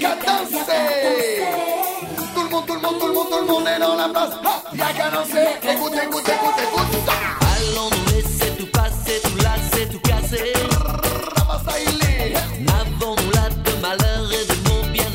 Yakatance Tout le monde, tout le monde, tout le monde, tout le monde est dans la place Yakatance, écoute, écoute, écoute, écoute ça Allons nous laisser tout passer, tout lasser, tout de de bien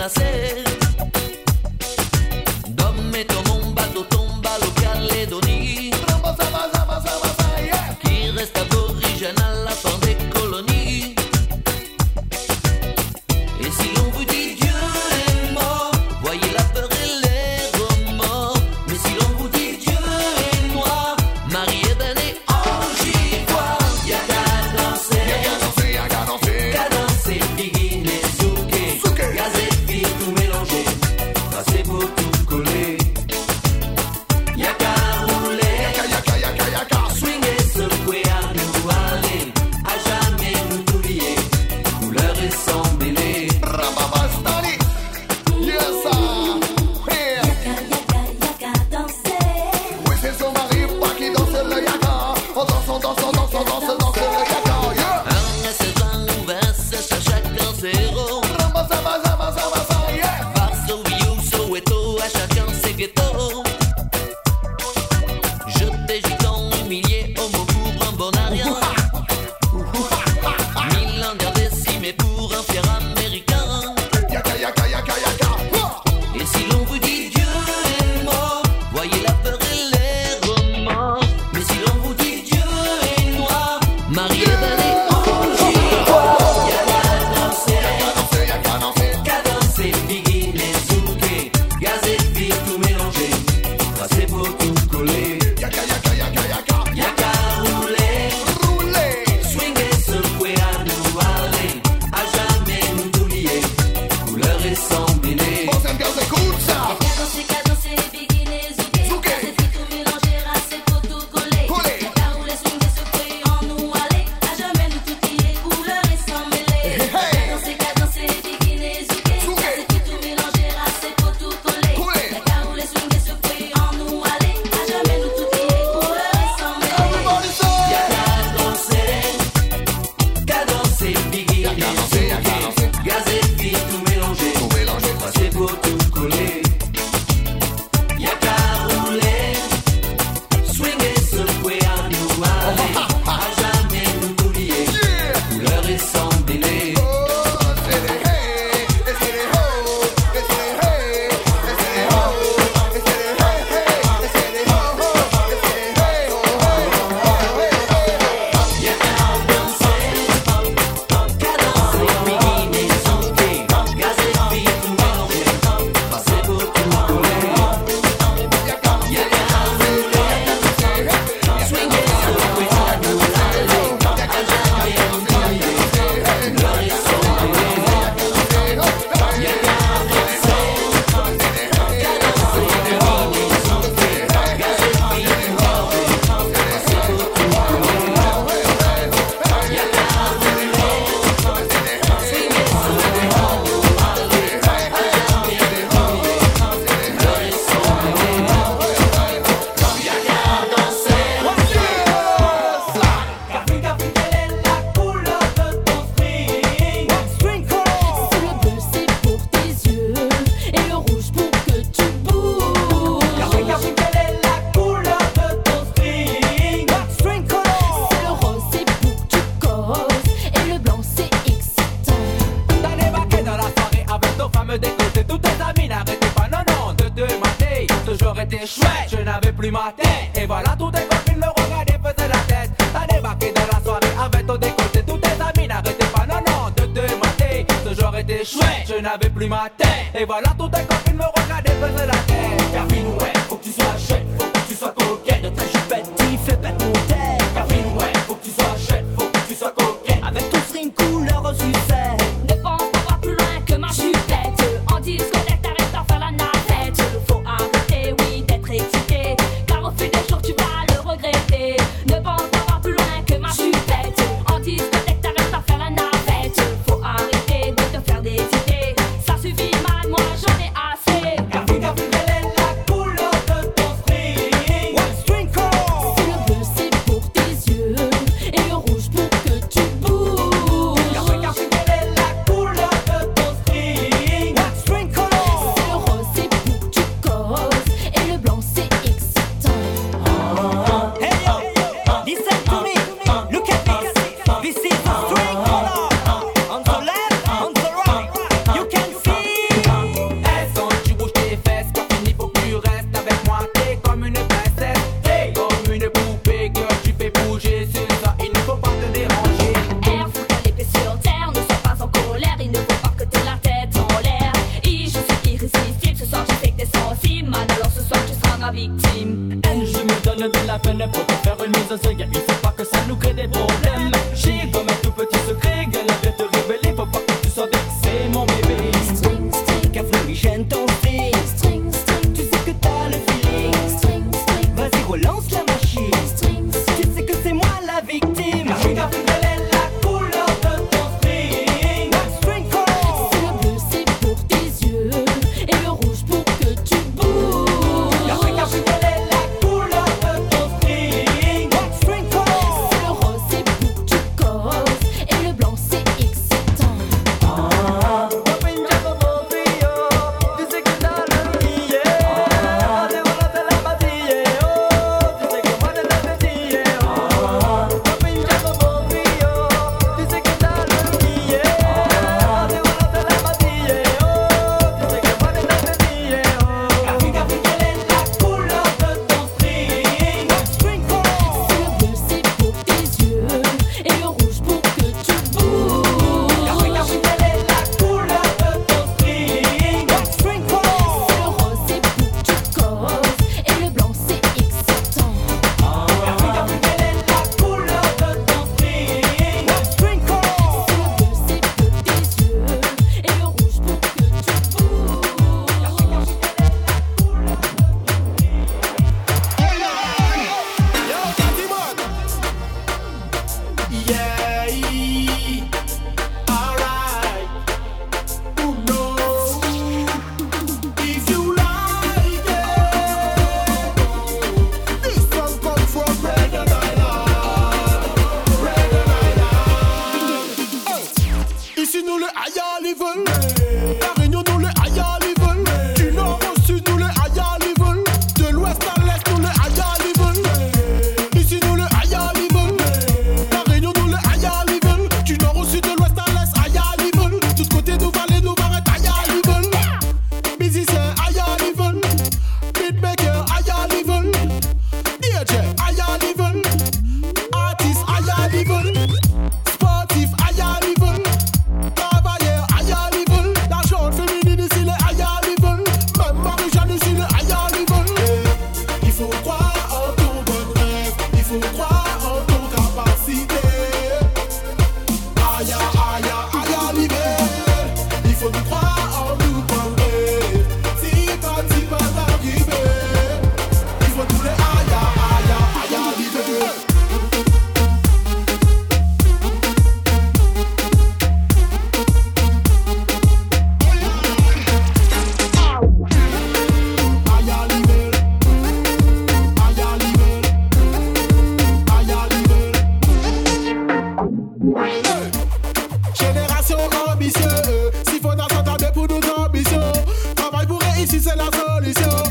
dice la solución.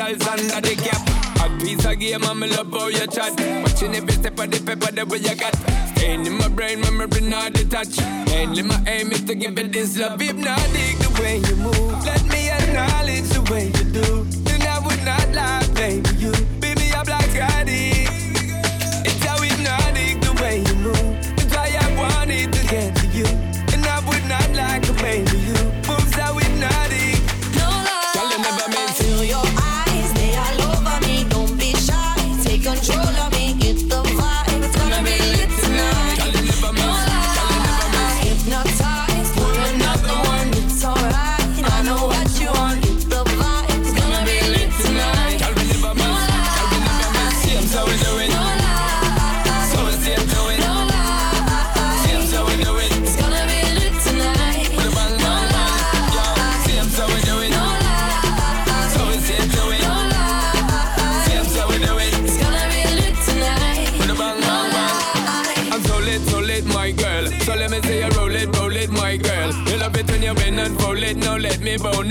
initials under the cap. A piece of game, I'm love how you chat. Watching every step of the paper, that way you got. Staying in my brain, memory not detached. Mainly my aim is to give it this love, if not dig.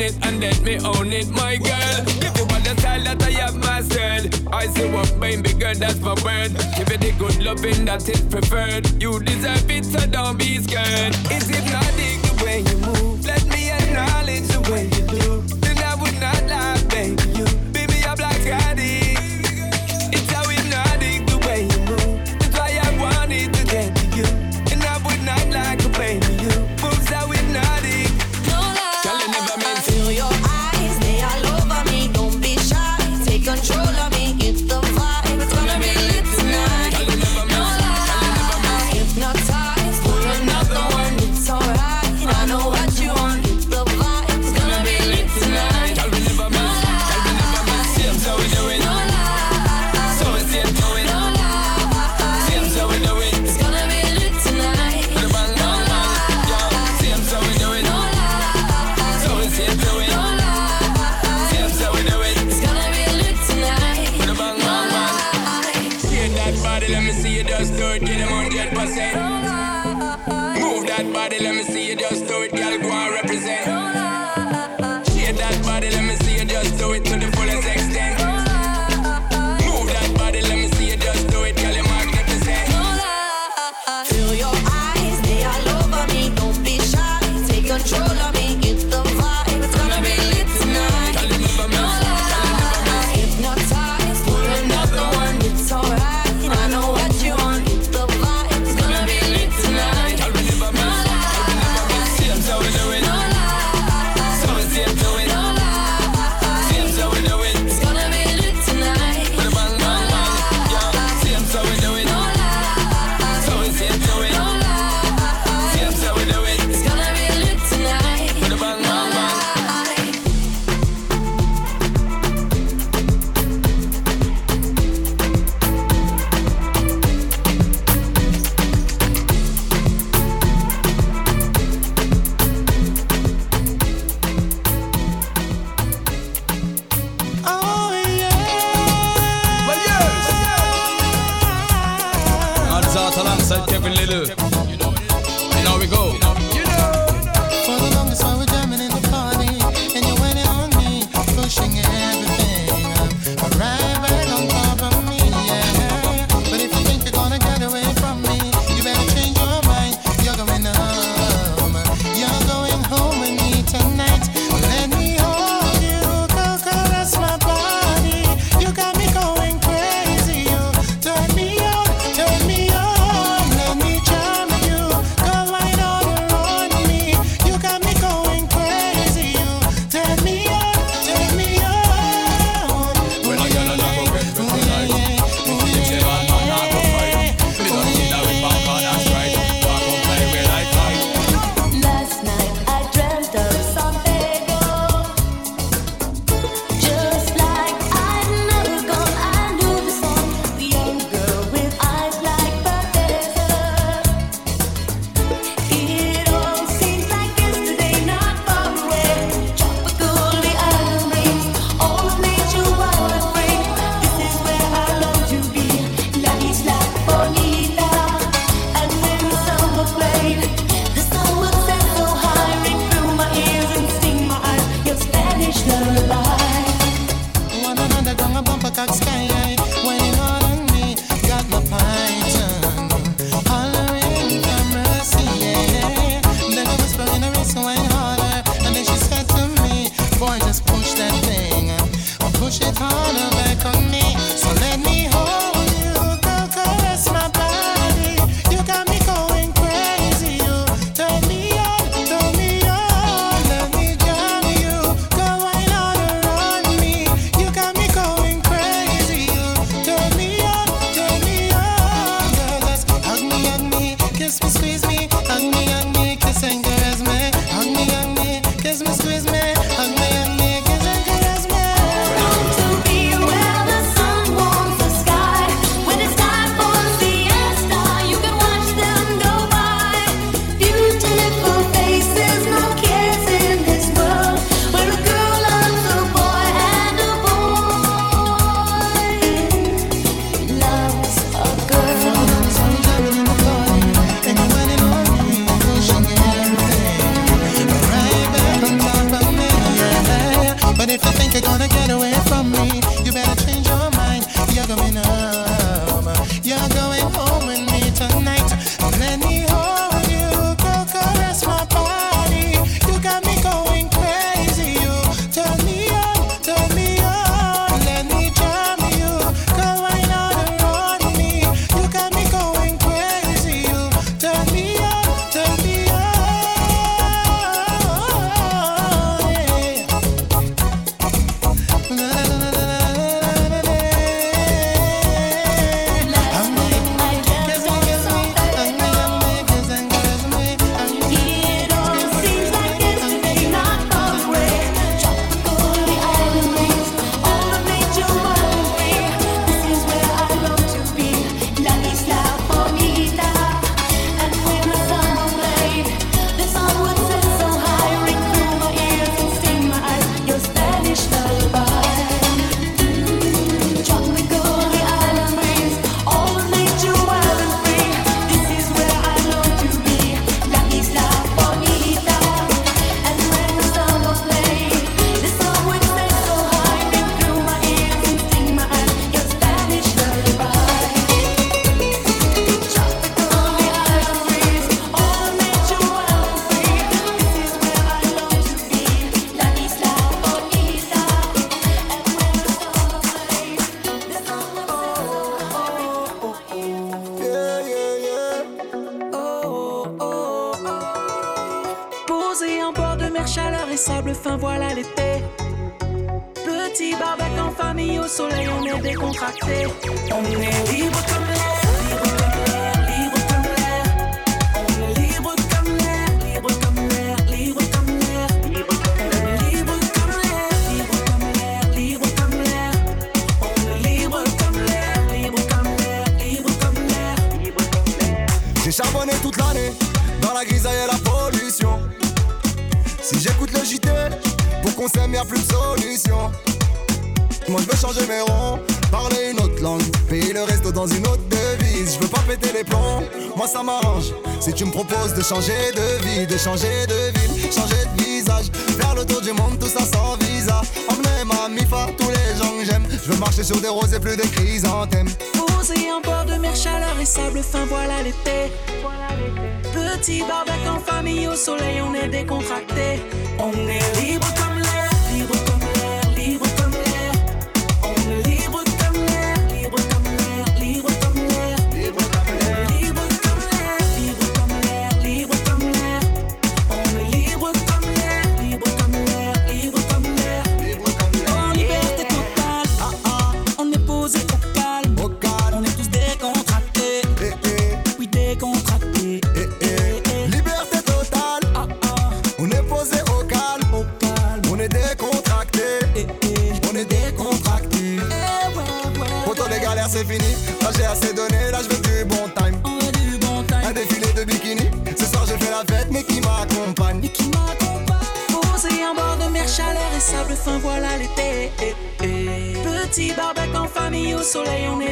it and let me own it, my girl. Give you all the style that I have myself. I see what, baby girl, that's my word. Give it the good loving that is preferred. You deserve it, so don't be scared. Is it not the way you move? Let me acknowledge the way you do. controller.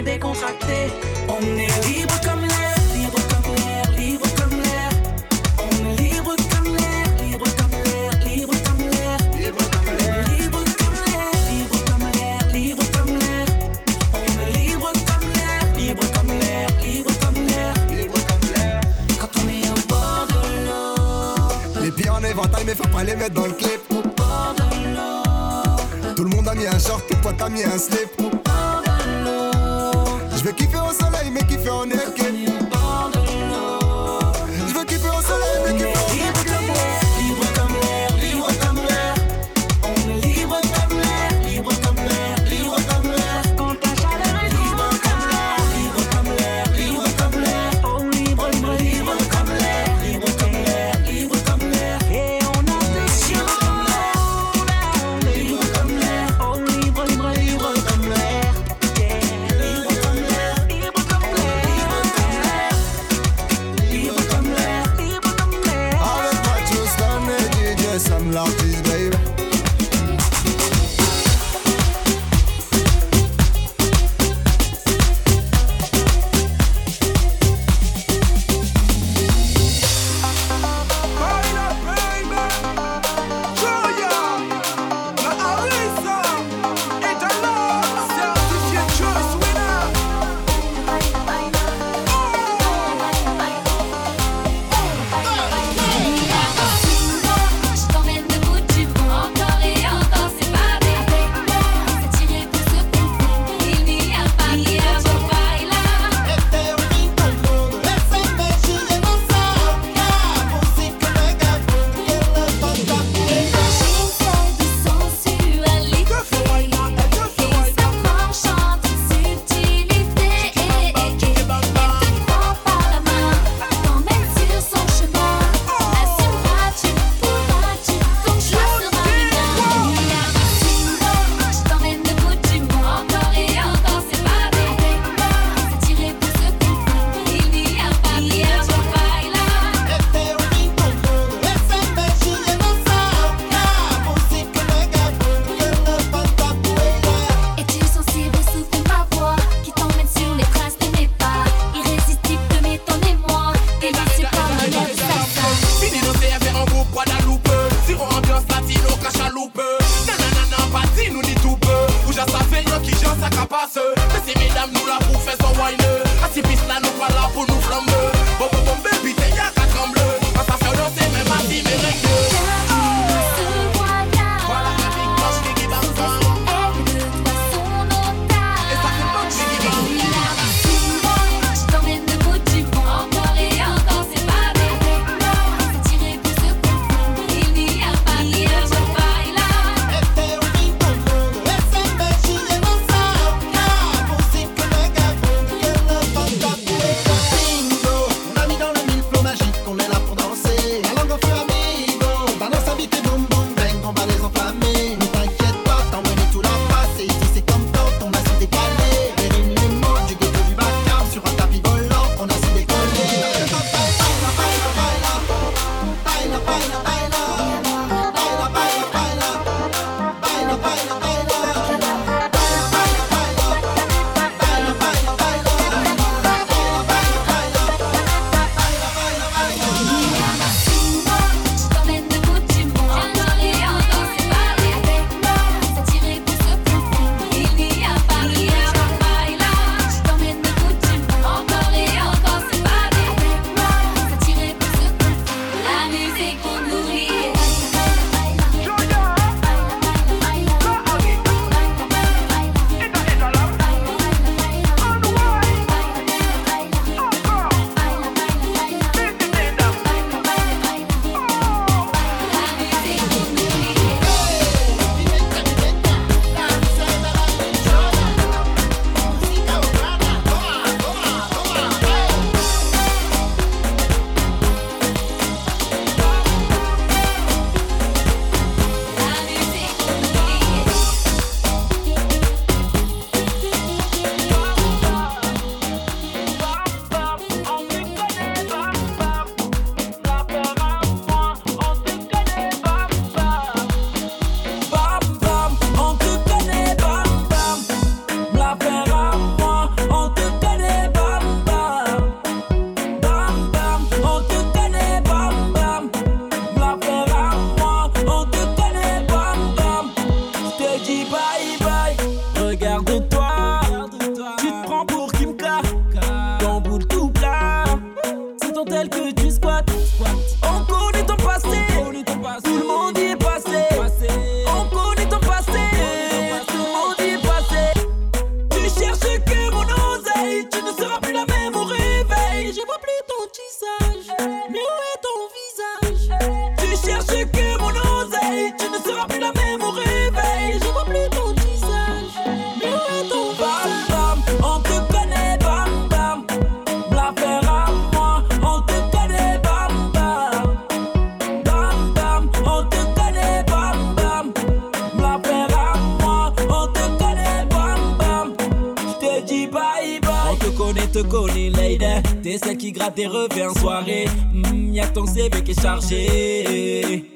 décontracté. On est libre comme l'air, libre comme l'air, libre comme l'air. On est libre comme l'air, libre comme l'air, libre comme l'air. Libre comme l'air, libre comme l'air, libre comme l'air, libre comme l'air. On est libre comme l'air, libre comme l'air, libre comme l'air, libre comme l'air. Quand on est au bord de l'eau. Les pieds en éventail, mais faut pas les mettre dans le clip. Au bord de l'eau. Tout le monde a mis un short, toi t'as mis un slip.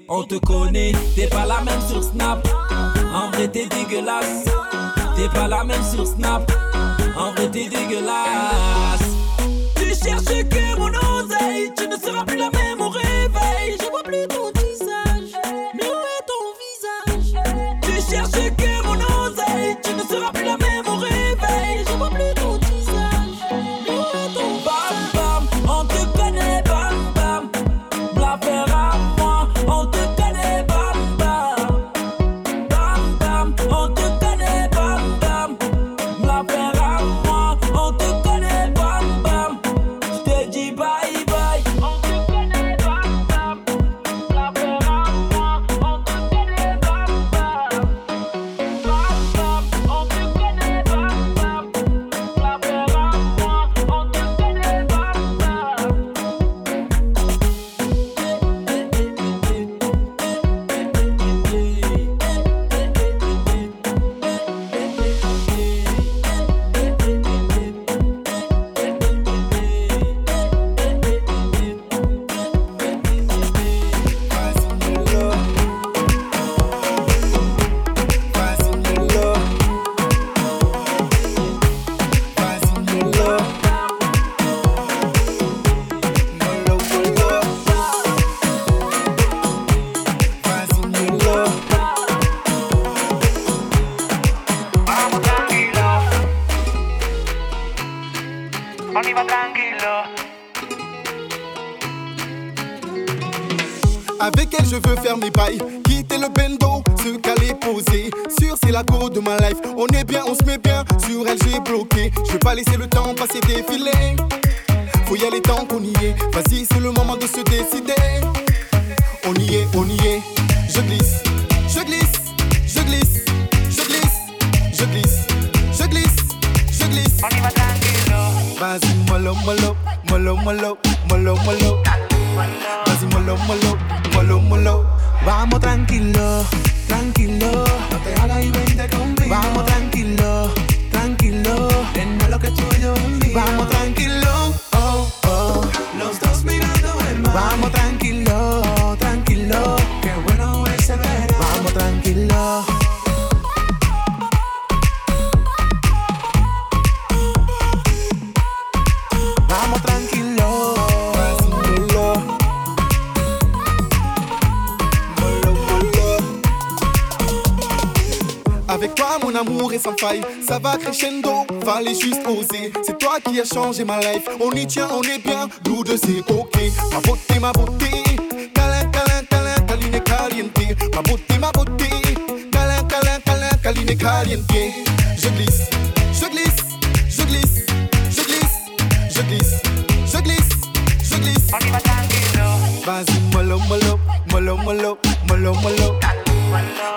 On te connaît, t'es pas la même sur Snap. En vrai, t'es dégueulasse. T'es pas la même sur Snap. En vrai, t'es dégueulasse. Tu cherches que mon oseille. Tu ne seras plus la même au réveil. Je vois plus ton muelo. Así muelo, muelo, muelo, muelo. Vamos tranquilo, tranquilo. No te hagas y vente conmigo. Vamos tranquilo, tranquilo. En lo que estoy yo. Vamos tranquilo. Ça va crescendo, fallait juste oser. C'est toi qui as changé ma life. On y tient, on est bien, nous deux c'est ok. Ma beauté, ma beauté. Câlin, câlin, câlin, caliente. Ma beauté, ma beauté. Câlin, câlin, câlin, caliente. Je glisse, je glisse, je glisse, je glisse, je glisse, je glisse, je glisse. Vas-y, mollo, mollo, mollo, mollo, mollo.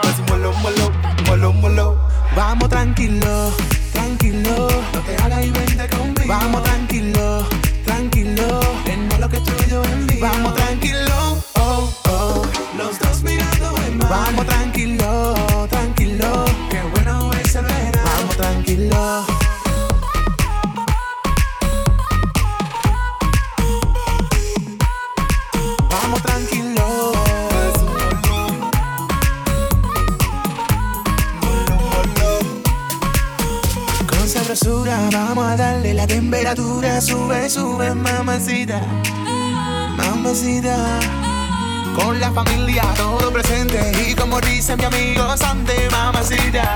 Vas-y, mollo, mollo, mollo, mollo. Vamos tranquilo, tranquilo. No te hagas y vente conmigo. Vamos tranquilo, tranquilo. Tengo lo que tuyo en mí. Vamos tranquilo, oh, oh. Los dos mirando el mar. Vamos tranquilo. Vamos a darle la temperatura. Sube, sube, mamacita. Mamacita. Con la familia todo presente. Y como dice mi amigo Sante Mamacita.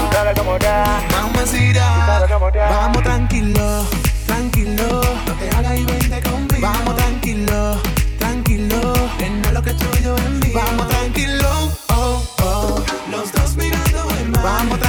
Mamacita. Vamos tranquilo, tranquilo. No te hagas y vente conmigo. Vamos tranquilo, tranquilo. Tengo lo que es tuyo en mí. Vamos tranquilo, oh, oh. Los dos mirando el mar. Vamos tranquilo,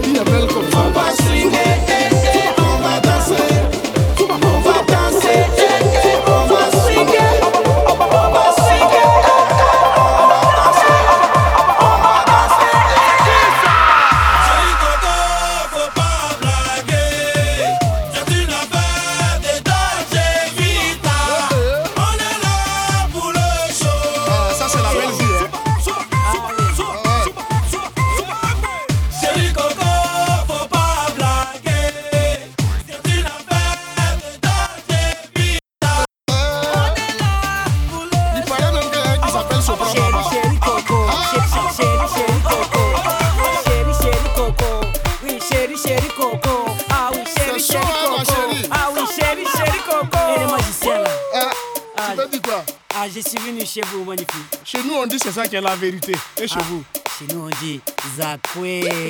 Yeah. el la vérité. Et chez ah, vous. Sinon, on dit Zakwe.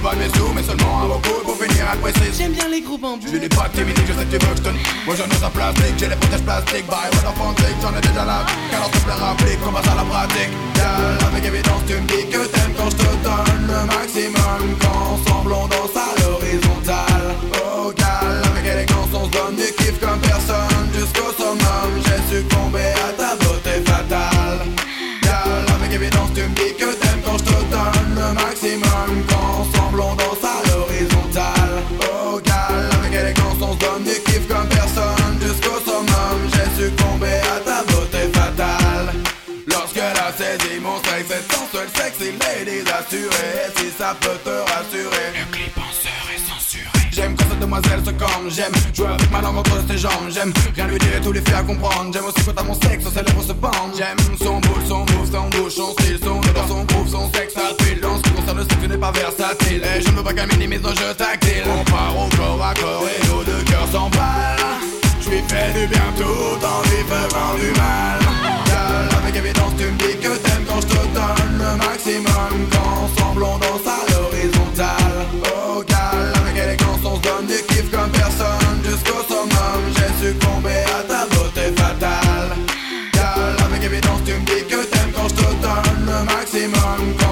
Pas mes sous, mais seulement un Pour finir J'aime bien les gros bambous. je n'ai pas timidité, je sais que tu veux que je te Moi j'en ai en plastique, j'ai les protèges plastiques. Bye, what the fantique, j'en ai déjà la Alors plaît rapplique, on passe à la pratique? Gal, avec évidence tu me dis que t'aimes quand je te donne le maximum. Quand ensemble on danse à l'horizontale. Oh gal, avec élégance on se donne du kiff comme personne ça peut te rassurer. Le clip en serait censuré. J'aime quand cette demoiselle se cambre J'aime jouer avec ma langue entre ses jambes. J'aime rien lui dire et tout lui faire comprendre. J'aime aussi quand à mon sexe, ses lèvres se bandent J'aime son boule, son move, son bouche, son style Son odeur, son groove, son sexe rapide En ce qui concerne le sexe, tu n'es pas versatile. Et je ne veux pas qu'elle minimise nos jeux tactiles On part au corps à corps et nos deux cœurs s'emballent Je lui fais du bien tout en lui faisant du mal évidence tu me dis que t'aimes quand je te donne le maximum. Quand ensemble on danse à l'horizontale. Oh gal, avec élégance on se donne du kiff comme personne. Jusqu'au summum, j'ai succombé à ta beauté fatale. Gal, avec évidence tu me dis que t'aimes quand je te donne le maximum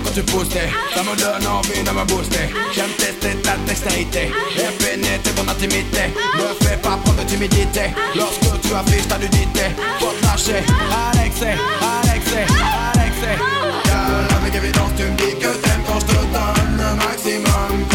quand tu pousses Ça me donne envie de me booster J'aime tester ta dextérité Et pénétrer ton intimité Ne fais pas prendre de timidité Lorsque tu affiches ta nudité Faut te lâcher Alexé, Alexé, Alexé Car avec évidence tu me dis que t'aimes quand je donne le maximum.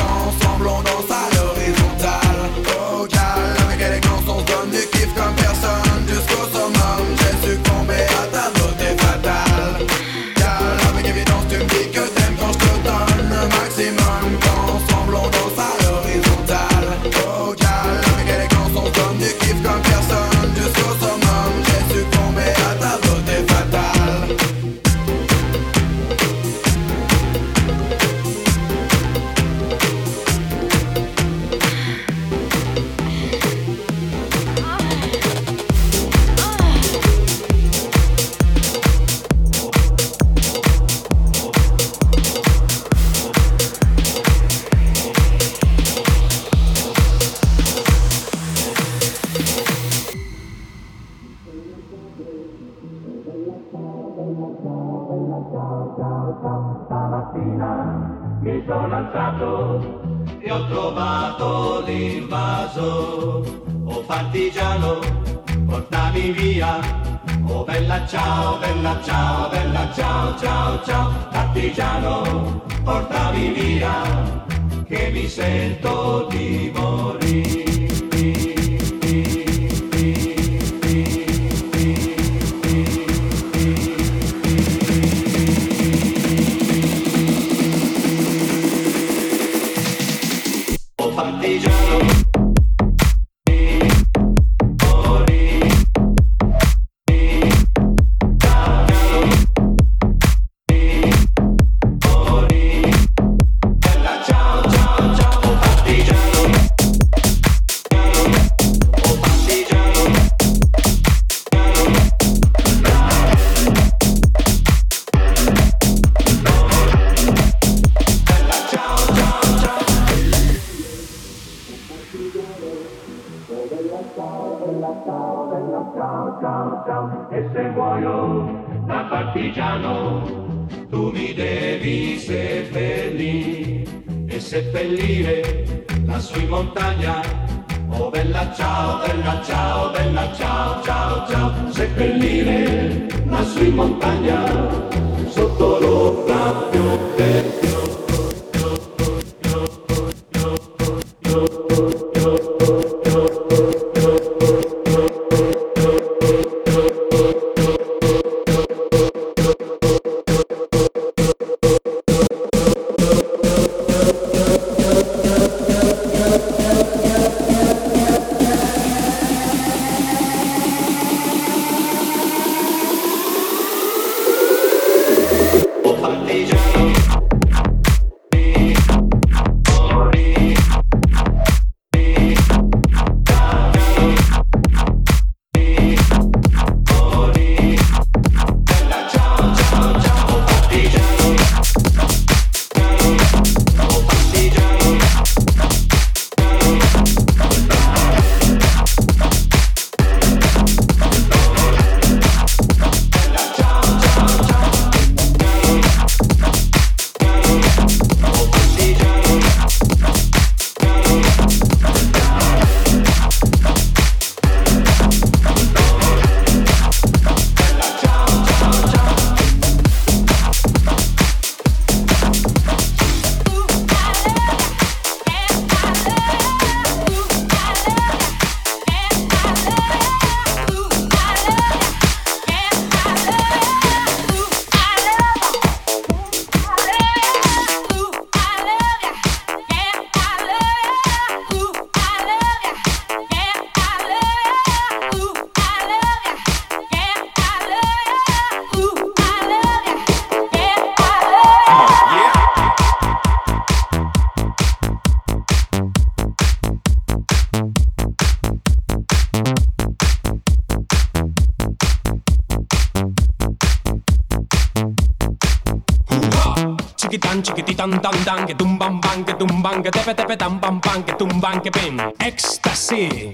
que tepe tepe tan pam pam, que tumban que pin. Éxtasy,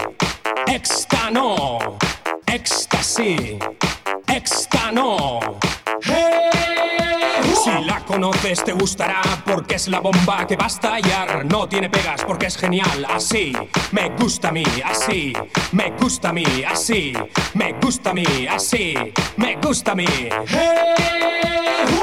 éxtano, éxtasy, éxtano. Hey. Si la conoces te gustará porque es la bomba que va a estallar. No tiene pegas porque es genial. Así me gusta a mí, así me gusta a mí, así me gusta a mí, así me gusta a mí. Hey.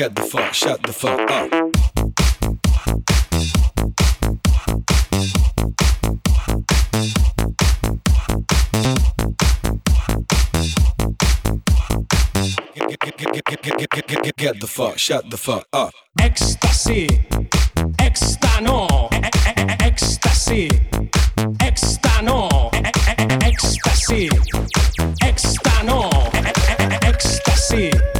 Get the fuck, shut the fuck up. Get the fuck, shut the fuck up. Ecstasy, extano, ecstasy, extano, ecstasy, extano, ecstasy,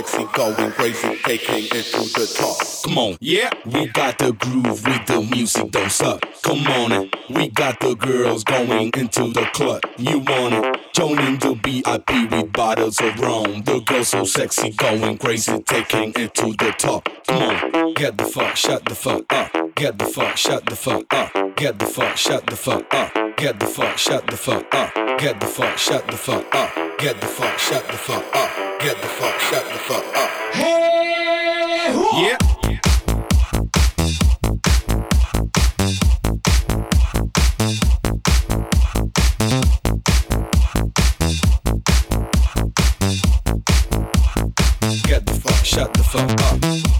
Sexy, going crazy, taking it to the top. Come on, yeah. We got the groove with the music, don't suck. Come on it. We got the girls going into the club. You want it? Joining the VIP with bottles of rum. The girls so sexy, going crazy, taking it to the top. Come on, get the fuck, shut the fuck up. Get the fuck, shut the fuck up. Get the fuck, shut the fuck up. Get the fuck, shut the fuck up. Get the fuck, shut the fuck up. Get the fuck, shut the fuck up. Get the fuck, shut the fuck up. Hey, hua. Yeah. Get the fuck, shut the fuck up.